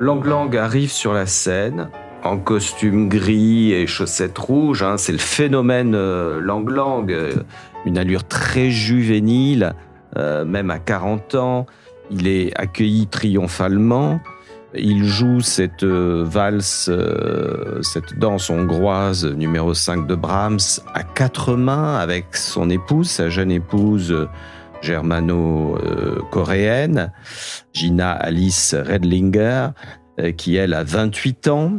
Lang Lang arrive sur la scène en costume gris et chaussettes rouges. Hein. C'est le phénomène euh, Lang Lang, euh, une allure très juvénile, euh, même à 40 ans. Il est accueilli triomphalement. Il joue cette valse, cette danse hongroise numéro 5 de Brahms à quatre mains avec son épouse, sa jeune épouse germano-coréenne, Gina Alice Redlinger, euh, qui elle a 28 ans.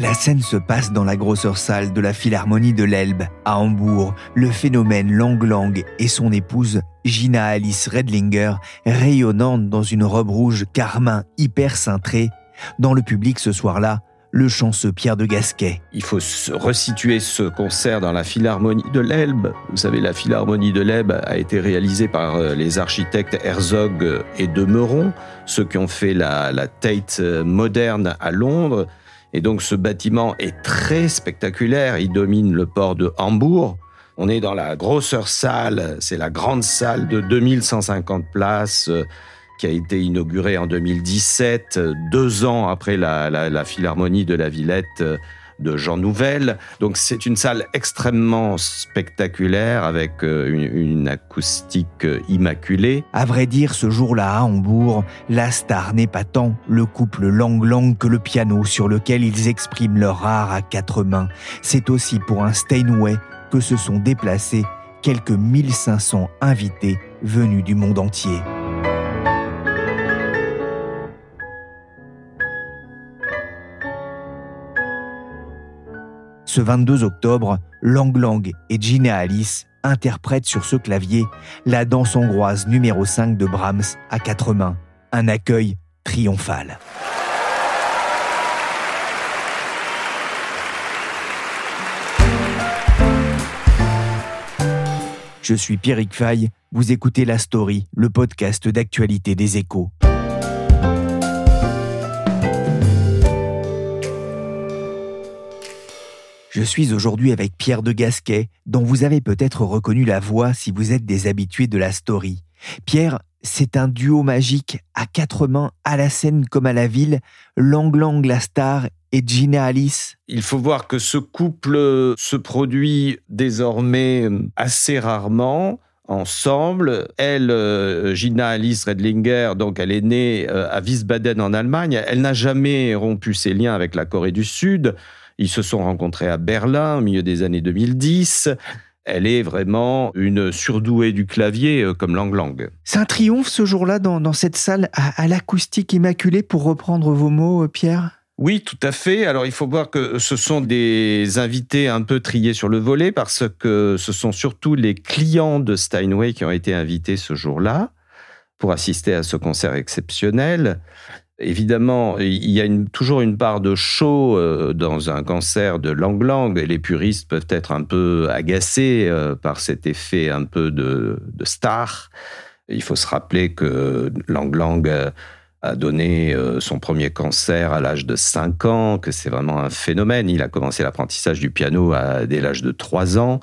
La scène se passe dans la grosseur salle de la Philharmonie de l'Elbe, à Hambourg. Le phénomène Lang Lang et son épouse, Gina Alice Redlinger, rayonnante dans une robe rouge carmin hyper cintrée. Dans le public ce soir-là, le chanceux Pierre de Gasquet. Il faut resituer ce concert dans la Philharmonie de l'Elbe. Vous savez, la Philharmonie de l'Elbe a été réalisée par euh, les architectes Herzog et de Meuron, ceux qui ont fait la, la Tate euh, moderne à Londres. Et donc ce bâtiment est très spectaculaire, il domine le port de Hambourg. On est dans la grosseur salle, c'est la grande salle de 2150 places euh, qui a été inauguré en 2017, deux ans après la, Philharmonie de la Villette euh, de Jean Nouvel. Donc c'est une salle extrêmement spectaculaire avec euh, une, acoustique euh, immaculée. À vrai dire, ce jour-là à Hambourg, la star n'est pas tant le couple Lang-Lang que le piano sur lequel ils expriment leur art à quatre mains. C'est aussi pour un Steinway que se sont déplacés quelques 1500 invités venus du monde entier. Ce 22 octobre, Lang Lang et Gina Alice interprètent sur ce clavier la danse hongroise numéro 5 de Brahms à quatre mains. Un accueil triomphal. Je suis Pierrick Fay, vous écoutez La Story, le podcast d'actualité des échos. Je suis aujourd'hui avec Pierre de Gasquet, dont vous avez peut-être reconnu la voix si vous êtes des habitués de la story. Pierre, c'est un duo magique à quatre mains, à la scène comme à la ville, Lang Lang la star et Gina Alice. Il faut voir que ce couple se produit désormais assez rarement ensemble. Elle, euh, Gina Alice Redlinger, donc elle est née euh, à Wiesbaden en Allemagne. Elle n'a jamais rompu ses liens avec la Corée du Sud. Ils se sont rencontrés à Berlin au milieu des années 2010 elle est vraiment une surdouée du clavier euh, comme Lang Lang. C'est un triomphe ce jour-là dans, cette salle à, l'acoustique immaculée, pour reprendre vos mots, euh, Pierre? Oui, tout à fait. Alors il faut voir que ce sont des invités un peu triés sur le volet parce que ce sont surtout les clients de Steinway qui ont été invités ce jour-là pour assister à ce concert exceptionnel. Évidemment, il y a toujours une part de show euh, dans un cancer de Lang Lang et les puristes peuvent être un peu agacés euh, par cet effet un peu de, star. Il faut se rappeler que Lang Lang euh, a donné son premier cancer à l'âge de 5 ans, que c'est vraiment un phénomène. Il a commencé l'apprentissage du piano dès l'âge de 3 ans.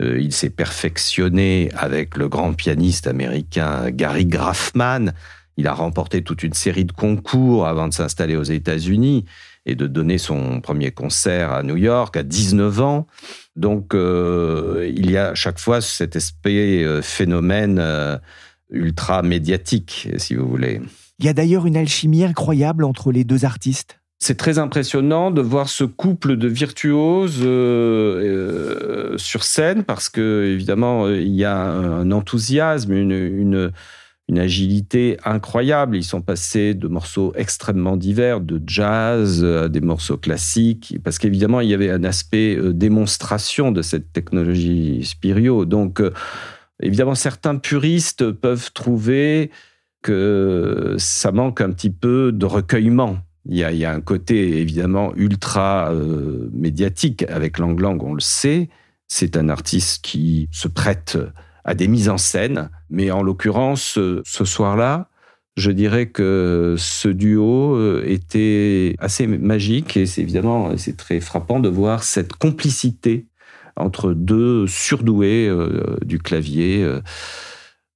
Il s'est perfectionné avec le grand pianiste américain Gary Graffman il a remporté toute une série de concours avant de s'installer aux États-Unis et de donner son premier concert à New York à 19 ans. Donc, euh, il y a à chaque fois cet aspect euh, phénomène euh, ultra médiatique, si vous voulez. Il y a d'ailleurs une alchimie incroyable entre les deux artistes. C'est très impressionnant de voir ce couple de virtuoses sur scène parce que évidemment il y a un enthousiasme, une une agilité incroyable. Ils sont passés de morceaux extrêmement divers, de jazz à des morceaux classiques, parce qu'évidemment, il y avait un aspect euh, démonstration de cette technologie Spirio. Donc, euh, évidemment, certains puristes peuvent trouver que ça manque un petit peu de recueillement. Il y a, un côté évidemment ultra euh, médiatique avec Lang Lang, on le sait. C'est un artiste qui se prête à des mises en scène. Mais en l'occurrence, ce soir-là, je dirais que ce duo euh, était assez magique et c'est évidemment c'est très frappant de voir cette complicité entre deux surdoués euh, du clavier euh,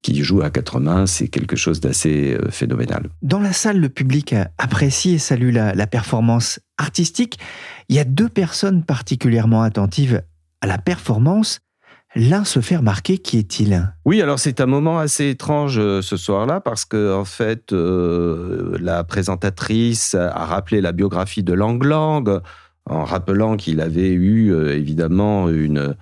qui jouent à quatre mains, c'est quelque chose d'assez phénoménal. Dans la salle, le public apprécie et salue la performance artistique. Il y a deux personnes particulièrement attentives à la performance l'un se fait remarquer. Qui est-il? Oui, alors c'est un moment assez étrange euh, ce soir-là parce que en fait, euh, la présentatrice a rappelé la biographie de Lang Lang en rappelant qu'il avait eu euh, évidemment une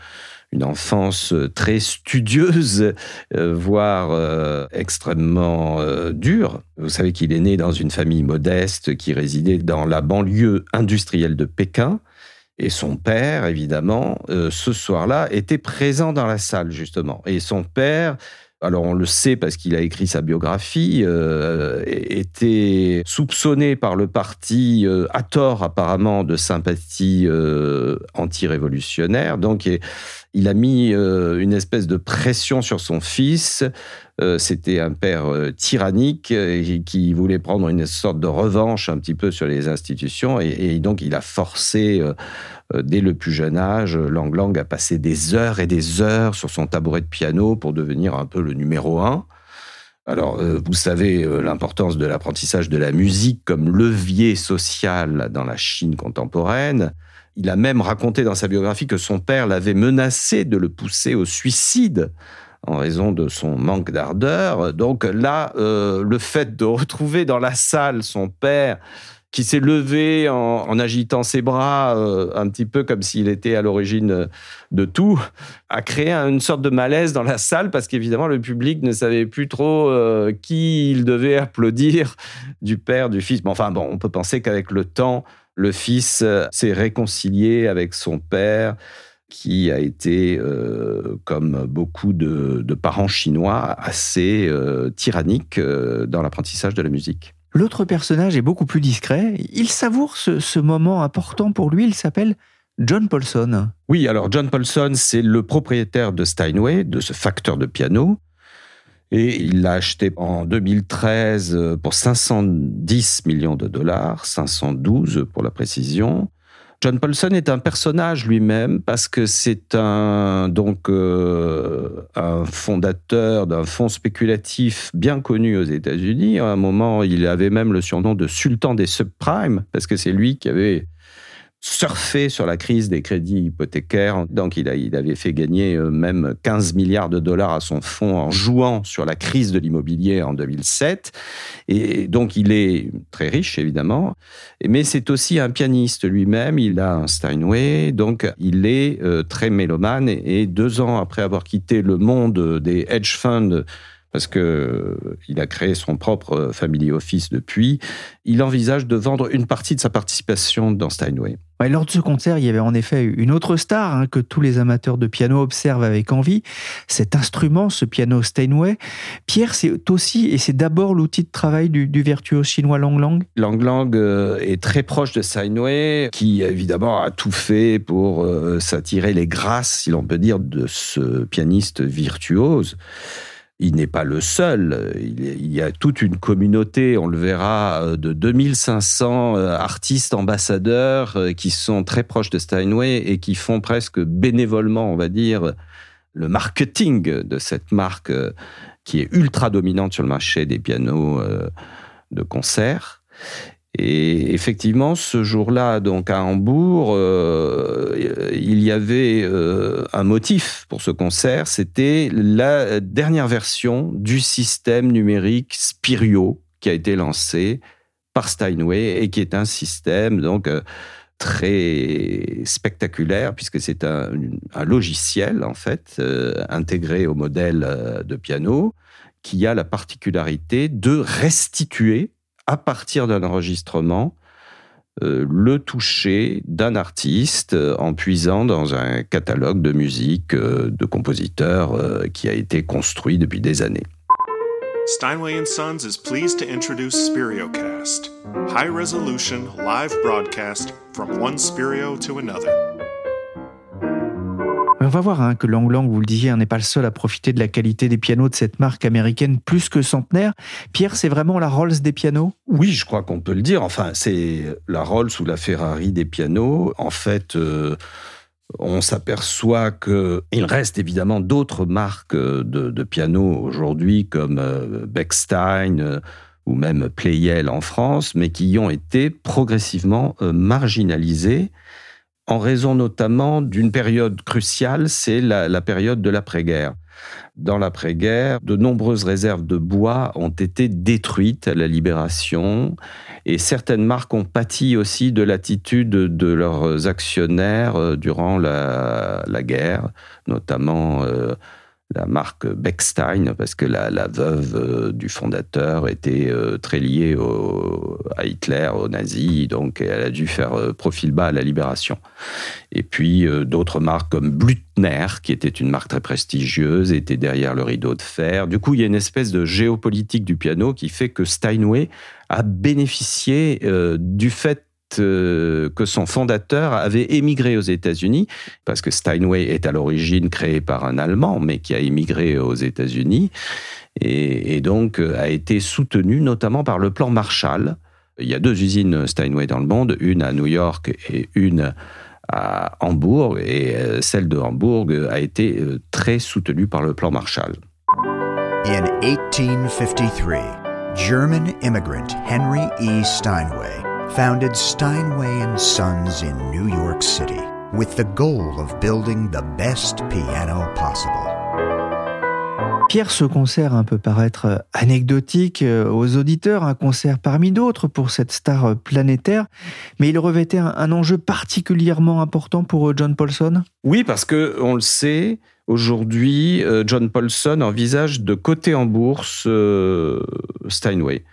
une enfance très studieuse, voire extrêmement dure. Vous savez qu'il est né dans une famille modeste qui résidait dans la banlieue industrielle de Pékin. Et son père, évidemment, euh, ce soir-là, était présent dans la salle, justement. Et son père, alors on le sait parce qu'il a écrit sa biographie, euh, était soupçonné par le parti, euh, à tort apparemment, de sympathie anti-révolutionnaire. Donc il a mis une espèce de pression sur son fils euh, c'était un père euh, tyrannique euh, qui voulait prendre une sorte de revanche un petit peu sur les institutions et, donc il a forcé dès le plus jeune âge Lang Lang à passer des heures et des heures sur son tabouret de piano pour devenir un peu le numéro un. Alors, vous savez l'importance de l'apprentissage de la musique comme levier social dans la Chine contemporaine. Il a même raconté dans sa biographie que son père l'avait menacé de le pousser au suicide en raison de son manque d'ardeur. Donc là, euh, le fait de retrouver dans la salle son père qui s'est levé en, agitant ses bras, euh, un petit peu comme s'il était à l'origine de tout, a créé une sorte de malaise dans la salle parce qu'évidemment le public ne savait plus trop euh, qui il devait applaudir, du père, du fils. enfin bon, on peut penser qu'avec le temps, le fils s'est réconcilié avec son père qui a été, euh, comme beaucoup de, parents chinois, assez euh, tyrannique euh, dans l'apprentissage de la musique. L'autre personnage est beaucoup plus discret. Il savoure ce, moment important pour lui. Il s'appelle John Paulson. Oui, alors John Paulson, c'est le propriétaire de Steinway, de ce facteur de piano. Et il l'a acheté en 2013 pour 510 millions de dollars, 512 pour la précision. John Paulson est un personnage lui-même parce que c'est un donc euh, un fondateur d'un fonds spéculatif bien connu aux États-Unis. À un moment, il avait même le surnom de sultan des subprimes parce que c'est lui qui avait surfé sur la crise des crédits hypothécaires. Donc, il, a, il avait fait gagner euh, même 15 milliards de dollars à son fonds en jouant sur la crise de l'immobilier en 2007. Et donc, il est très riche, évidemment. Mais c'est aussi un pianiste lui-même. Il a un Steinway. Donc, il est euh, très mélomane. Et deux ans après avoir quitté le monde des hedge funds, parce que euh, il a créé son propre family office depuis, il envisage de vendre une partie de sa participation dans Steinway. lors de ce concert, il y avait en effet une autre star hein, que tous les amateurs de piano observent avec envie. Cet instrument, ce piano Steinway. Pierre, c'est aussi et c'est d'abord l'outil de travail du, du, virtuose chinois Lang Lang? Lang Lang euh, est très proche de Steinway, qui évidemment a tout fait pour euh, s'attirer les grâces, si l'on peut dire, de ce pianiste virtuose il n'est pas le seul. Il y a toute une communauté, on le verra, euh, de 2500 euh, artistes ambassadeurs euh, qui sont très proches de Steinway et qui font presque bénévolement, on va dire, le marketing de cette marque qui est ultra dominante sur le marché des pianos de concert. Et effectivement, ce jour-là, donc à Hambourg, euh, il y avait euh, un motif pour ce concert. C'était la dernière version du système numérique Spirio qui a été lancé par Steinway et qui est un système donc euh, très spectaculaire puisque c'est un, un, logiciel en fait intégré au modèle de piano qui a la particularité de restituer à partir d'un enregistrement euh, le toucher d'un artiste euh, en puisant dans un catalogue de musique euh, de compositeurs qui a été construit depuis des années. Steinway Sons is pleased to introduce SpirioCast, high resolution live broadcast from one Spirio to another. On va voir hein, que Lang Lang, vous le disiez, n'est pas le seul à profiter de la qualité des pianos de cette marque américaine plus que centenaire. Pierre, c'est vraiment la Rolls des pianos? Oui, je crois qu'on peut le dire. Enfin, c'est la Rolls ou la Ferrari des pianos. En fait, euh, on s'aperçoit qu'il reste évidemment d'autres marques de, pianos aujourd'hui, comme euh, Beckstein euh, ou même Pleyel en France, mais qui ont été progressivement marginalisées en raison notamment d'une période cruciale, c'est la, période de l'après-guerre. Dans l'après-guerre, de nombreuses réserves de bois ont été détruites à la libération et certaines marques ont pâti aussi de l'attitude de leurs actionnaires euh, durant la, guerre, notamment euh, la marque Beckstein, parce que la, veuve euh, du fondateur était euh, très liée à Hitler, aux nazis, donc elle a dû faire euh, profil bas à la libération. Et puis d'autres marques comme Blüthner, qui était une marque très prestigieuse, était derrière le rideau de fer. Du coup, il y a une espèce de géopolitique du piano qui fait que Steinway a bénéficié du fait euh, que son fondateur avait émigré aux États-Unis, parce que Steinway est à l'origine créé par un Allemand, mais qui a émigré aux États-Unis, et, donc euh, a été soutenu notamment par le plan Marshall. Il y a deux usines Steinway dans le monde, une à New York et une à Hambourg, et euh, celle de Hambourg a été très soutenue par le plan Marshall. In 1853, German immigrant Henry E. Steinway founded Steinway and Sons in New York City with the goal of building the best piano possible. Pierre, ce concert un peut paraître anecdotique euh, aux auditeurs, un concert parmi d'autres pour cette star planétaire, mais il revêtait un, enjeu particulièrement important pour euh, John Paulson? Oui, parce que on le sait, aujourd'hui, euh, John Paulson envisage de coter en bourse Steinway.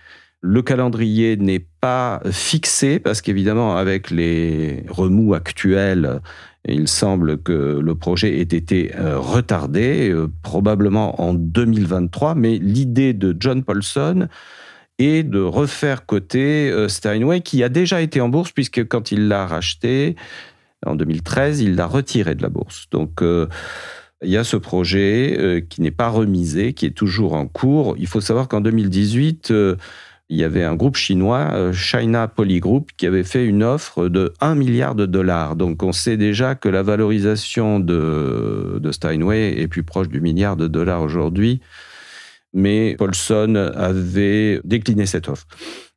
Le calendrier n'est pas fixé parce qu'évidemment, avec les remous actuels, il semble que le projet ait été euh, retardé, euh, probablement en 2023. Mais l'idée de John Paulson est de refaire côté euh, Steinway, qui a déjà été en bourse, puisque quand il l'a racheté en 2013, il l'a retiré de la bourse. Donc, il y a ce projet qui n'est pas remisé, qui est toujours en cours. Il faut savoir qu'en 2018, il y avait un groupe chinois, euh, China Poly Group, qui avait fait une offre de 1 milliard de dollars. Donc on sait déjà que la valorisation de, Steinway est plus proche du milliard de dollars aujourd'hui. Mais Paulson avait décliné cette offre.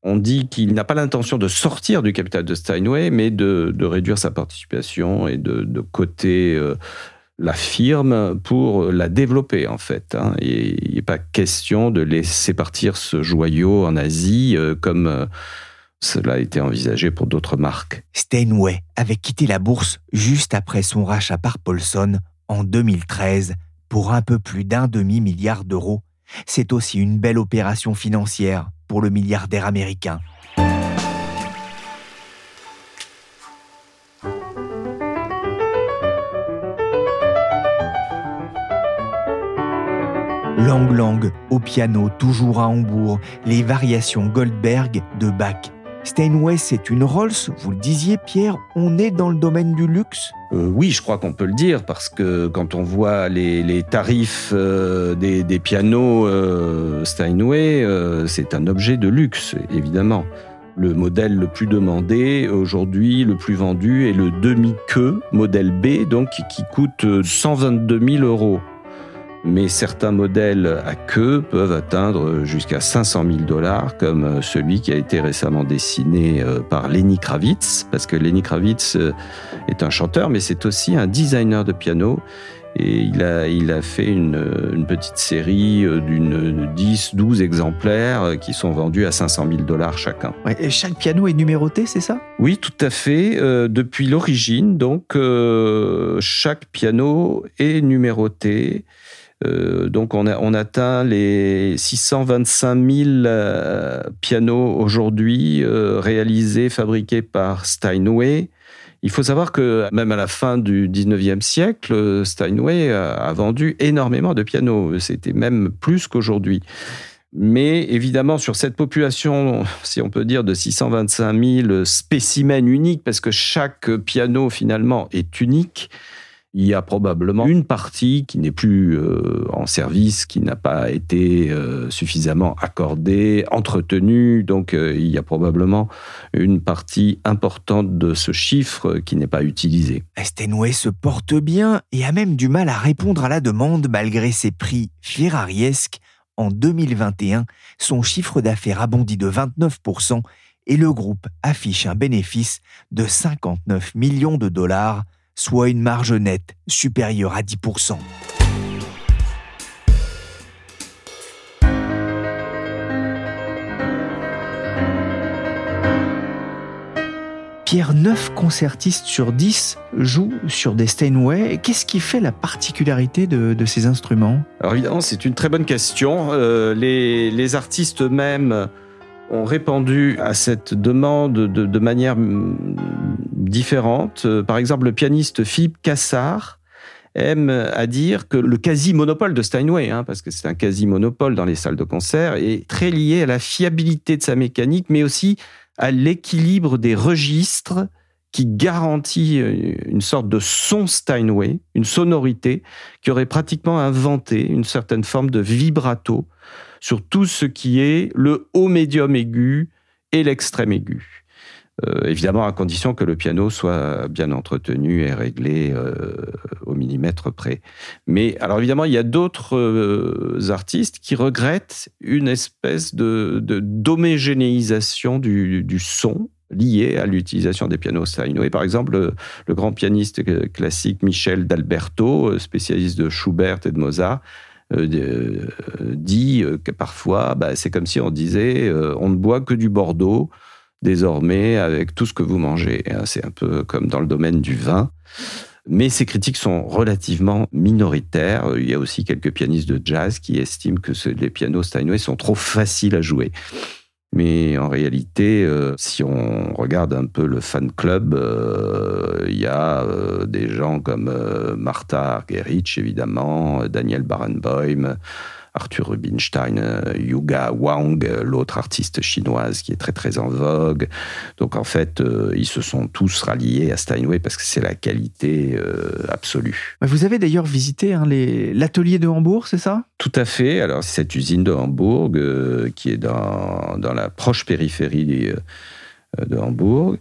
On dit qu'il n'a pas l'intention de sortir du capital de Steinway, mais de, réduire sa participation et de, de coter euh, la firme pour la développer en fait. Hein. Il n'est pas question de laisser partir ce joyau en Asie euh, comme euh, cela a été envisagé pour d'autres marques. Steinway avait quitté la bourse juste après son rachat par Paulson en 2013 pour un peu plus d'un demi-milliard d'euros. C'est aussi une belle opération financière pour le milliardaire américain. Lang Lang au piano, toujours à Hambourg, les variations Goldberg de Bach. Steinway, c'est une Rolls, vous le disiez Pierre, on est dans le domaine du luxe? Euh, Oui, je crois qu'on peut le dire, parce que quand on voit les, tarifs euh, des, pianos euh, Steinway, c'est un objet de luxe, évidemment. Le modèle le plus demandé aujourd'hui, le plus vendu, est le demi-queue, modèle B, donc qui coûte 122 000 euros mais certains modèles à queue peuvent atteindre jusqu'à 500 000 dollars, comme celui qui a été récemment dessiné euh, par Lenny Kravitz, parce que Lenny Kravitz euh, est un chanteur, mais c'est aussi un designer de piano. Et il a, il a fait une, petite série euh, d'une 10, 12 exemplaires qui sont vendus à 500 000 dollars chacun. et chaque piano est numéroté, c'est ça? Oui, tout à fait. depuis l'origine, donc, chaque piano est numéroté. Euh, donc on, a, on, atteint les 625 000 euh, pianos aujourd'hui euh, réalisés, fabriqués par Steinway. Il faut savoir que même à la fin du 19e siècle, Steinway a vendu énormément de pianos. C'était même plus qu'aujourd'hui. Mais évidemment, sur cette population, si on peut dire, de 625 000 spécimens uniques, parce que chaque piano finalement est unique, il y a probablement une partie qui n'est plus euh, en service, qui n'a pas été euh, suffisamment accordée, entretenue. Donc euh, il y a probablement une partie importante de ce chiffre qui n'est pas utilisée. Steinway se porte bien et a même du mal à répondre à la demande malgré ses prix ferrariesques. En 2021, son chiffre d'affaires a bondi de 29% et le groupe affiche un bénéfice de 59 millions de dollars soit une marge nette supérieure à 10%. Pierre, 9 concertistes sur 10 jouent sur des Steinway. Qu'est-ce qui fait la particularité de, ces instruments? Alors évidemment, c'est une très bonne question. Euh, les, les, artistes eux-mêmes ont répondu à cette demande de, manière mm, différente. Euh, par exemple, le pianiste Philippe Cassard aime à dire que le quasi-monopole de Steinway, hein, parce que c'est un quasi-monopole dans les salles de concert, est très lié à la fiabilité de sa mécanique, mais aussi à l'équilibre des registres qui garantit euh, une sorte de son Steinway, une sonorité qui aurait pratiquement inventé une certaine forme de vibrato sur tout ce qui est le haut médium aigu et l'extrême aigu. Euh, évidemment, à condition que le piano soit bien entretenu et réglé euh, au millimètre près. Mais alors évidemment, il y a d'autres artistes qui regrettent une espèce de, d'homogénéisation du, son lié à l'utilisation des pianos Steinway. Par exemple, le grand pianiste classique Michel d'Alberto, spécialiste de Schubert et de Mozart, euh, euh, dit euh, que parfois, bah, c'est comme si on disait on ne boit que du Bordeaux désormais avec tout ce que vous mangez. Hein. C'est un peu comme dans le domaine du vin. Mais ces critiques sont relativement minoritaires. Il y a aussi quelques pianistes de jazz qui estiment que les pianos Steinway sont trop faciles à jouer. Mais en réalité, euh, si on regarde un peu le fan club, euh, il y a euh, des gens comme Martha Argerich, évidemment, Daniel Barenboim, Arthur Rubinstein, euh, Yuga Wang, l'autre artiste chinoise qui est très très en vogue. Donc en fait, euh, ils se sont tous ralliés à Steinway parce que c'est la qualité euh, absolue. Vous avez d'ailleurs visité hein, l'atelier de Hambourg, c'est ça? Tout à fait. Alors cette usine de Hambourg qui est dans, dans la proche périphérie de Hambourg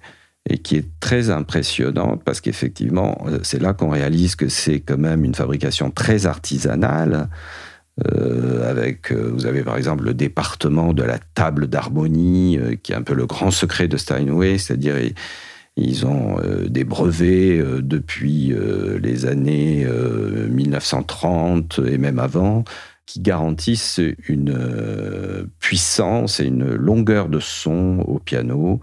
et qui est très impressionnante parce qu'effectivement, c'est là qu'on réalise que c'est quand même une fabrication très artisanale. Euh, avec, euh, vous avez par exemple le département de la table d'harmonie, euh, qui est un peu le grand secret de Steinway, c'est-à-dire ils ont des brevets depuis les années 1930 et même avant, qui garantissent une puissance et une longueur de son au piano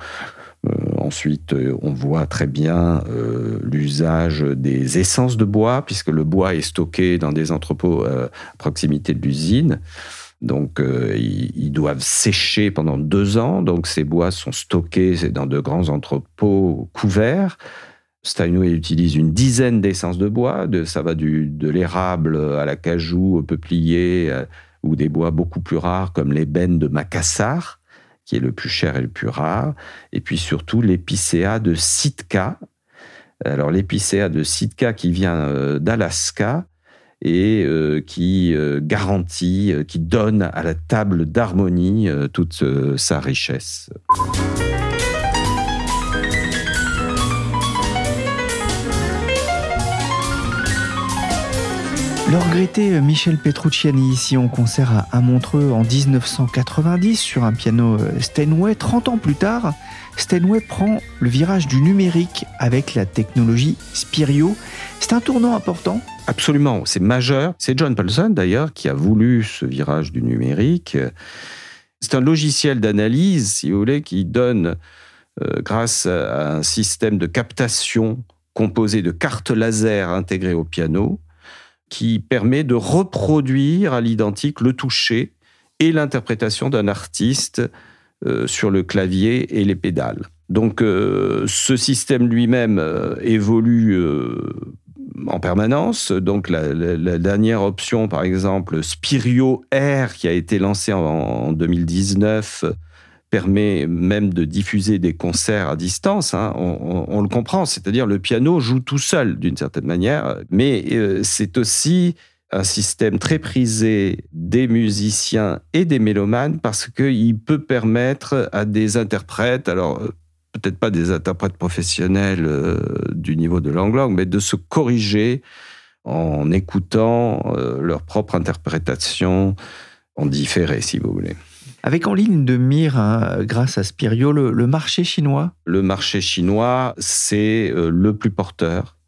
ensuite, euh, on voit très bien euh, l'usage des essences de bois, puisque le bois est stocké dans des entrepôts à proximité de l'usine. Donc, ils, doivent sécher pendant deux ans. Donc, ces bois sont stockés dans de grands entrepôts couverts. Steinway utilise une dizaine d'essences de bois. De, ça va de l'érable à la cajou, au peuplier, ou des bois beaucoup plus rares comme l'ébène de Macassar qui est le plus cher et le plus rare, et puis surtout l'épicéa de Sitka. Alors l'épicéa de Sitka qui vient euh, d'Alaska et euh, qui euh, garantit, qui donne à la table d'harmonie toute sa richesse. Le regretté euh, Michel Petrucciani ici en concert à Montreux en 1990 sur un piano euh, Steinway. 30 ans plus tard, Steinway prend le virage du numérique avec la technologie Spirio. C'est un tournant important Absolument, c'est majeur. C'est John Paulson d'ailleurs qui a voulu ce virage du numérique. C'est un logiciel d'analyse, si vous voulez, qui donne, euh, grâce à un système de captation composé de cartes laser intégrées au piano, qui permet de reproduire à l'identique le toucher et l'interprétation d'un artiste euh, sur le clavier et les pédales. Donc euh, ce système lui-même euh, évolue en permanence. Donc la, dernière option, par exemple, Spirio Air, qui a été lancé en 2019, permet même de diffuser des concerts à distance. Hein. On, le comprend, c'est-à-dire le piano joue tout seul d'une certaine manière, mais euh, c'est aussi un système très prisé des musiciens et des mélomanes parce qu'il peut permettre à des interprètes, alors euh, peut-être pas des interprètes professionnels euh, du niveau de Lang mais de se corriger en écoutant leur propre interprétation en différé, si vous voulez. Avec en ligne de mire, hein, grâce à Spirio, le, marché chinois Le marché chinois, c'est euh, le plus porteur.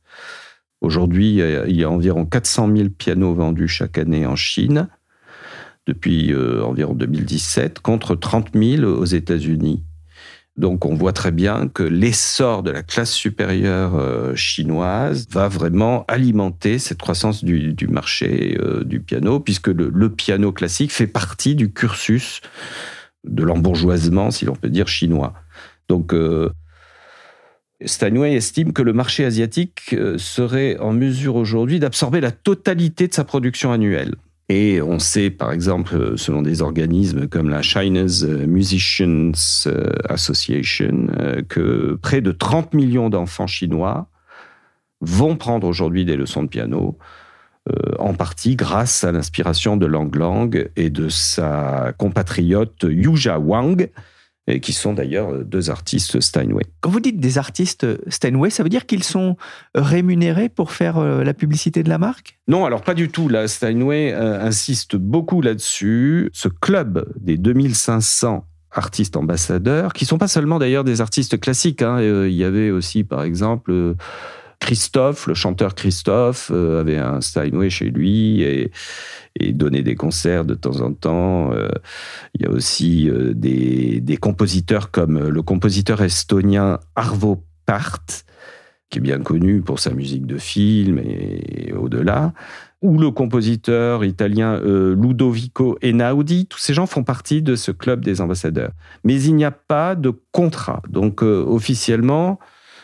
Aujourd'hui, il y a environ 400 000 pianos vendus chaque année en Chine, depuis euh, environ 2017, contre 30 000 aux États-Unis. Donc on voit très bien que l'essor de la classe supérieure euh, chinoise va vraiment alimenter cette croissance du, marché euh, du piano, puisque le, piano classique fait partie du cursus de l'embourgeoisement, si l'on peut dire, chinois. Donc euh, estime que le marché asiatique serait en mesure aujourd'hui d'absorber la totalité de sa production annuelle. Et on sait, par exemple, selon des organismes comme la China's Musicians Association, euh, que près de 30 millions d'enfants chinois vont prendre aujourd'hui des leçons de piano, euh, en partie grâce à l'inspiration de Lang Lang et de sa compatriote Yuja Wang, et qui sont d'ailleurs euh, deux artistes Steinway. Quand vous dites des artistes Steinway, ça veut dire qu'ils sont rémunérés pour faire euh, la publicité de la marque? Non, alors pas du tout. Là, Steinway euh, insiste beaucoup là-dessus. Ce club des 2500 artistes ambassadeurs, qui sont pas seulement d'ailleurs des artistes classiques. Hein. Il y avait aussi, par exemple, Christophe, le chanteur Christophe, avait un Steinway chez lui et, et donner des concerts de temps en temps. Euh, il y a aussi euh, des, compositeurs comme le compositeur estonien Arvo Part, qui est bien connu pour sa musique de film et, au-delà, ou le compositeur italien euh, Ludovico Einaudi. Tous ces gens font partie de ce club des ambassadeurs. Mais il n'y a pas de contrat. Donc officiellement,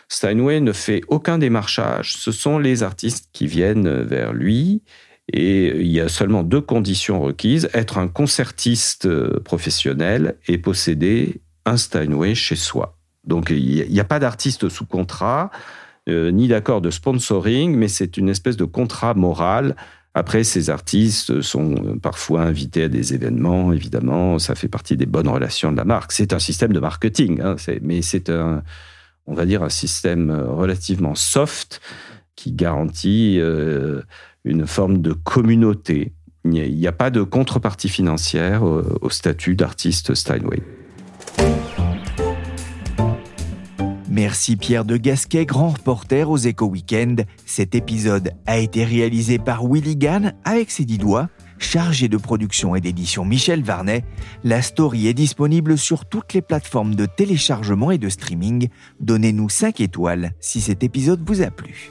Steinway ne fait aucun démarchage. Ce sont les artistes qui viennent vers lui et il y a seulement deux conditions requises, être un concertiste euh, professionnel et posséder un Steinway chez soi. Donc il n'y a pas d'artiste sous contrat, euh, ni d'accord de sponsoring, mais c'est une espèce de contrat moral. Après, ces artistes sont euh, parfois invités à des événements, évidemment, ça fait partie des bonnes relations de la marque. C'est un système de marketing, hein, mais c'est un, on va dire, un système relativement soft qui garantit une forme de communauté. Il n'y a, pas de contrepartie financière au, statut d'artiste Steinway. Merci Pierre de Gasquet, grand reporter aux Éco Weekend. Cet épisode a été réalisé par Willy Gann avec ses dix doigts, chargé de production et d'édition Michel Varnet. La story est disponible sur toutes les plateformes de téléchargement et de streaming. Donnez-nous 5 étoiles si cet épisode vous a plu.